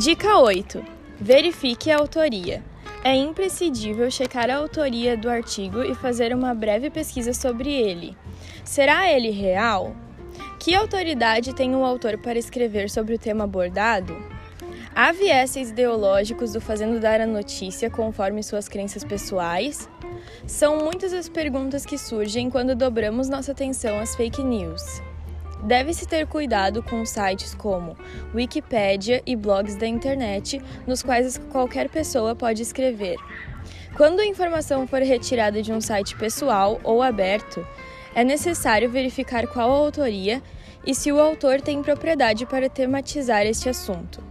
Dica 8. Verifique a autoria. É imprescindível checar a autoria do artigo e fazer uma breve pesquisa sobre ele. Será ele real? Que autoridade tem o autor para escrever sobre o tema abordado? Há vieses ideológicos do fazendo dar a notícia conforme suas crenças pessoais? São muitas as perguntas que surgem quando dobramos nossa atenção às fake news. Deve-se ter cuidado com sites como Wikipédia e blogs da internet, nos quais qualquer pessoa pode escrever. Quando a informação for retirada de um site pessoal ou aberto, é necessário verificar qual a autoria e se o autor tem propriedade para tematizar este assunto.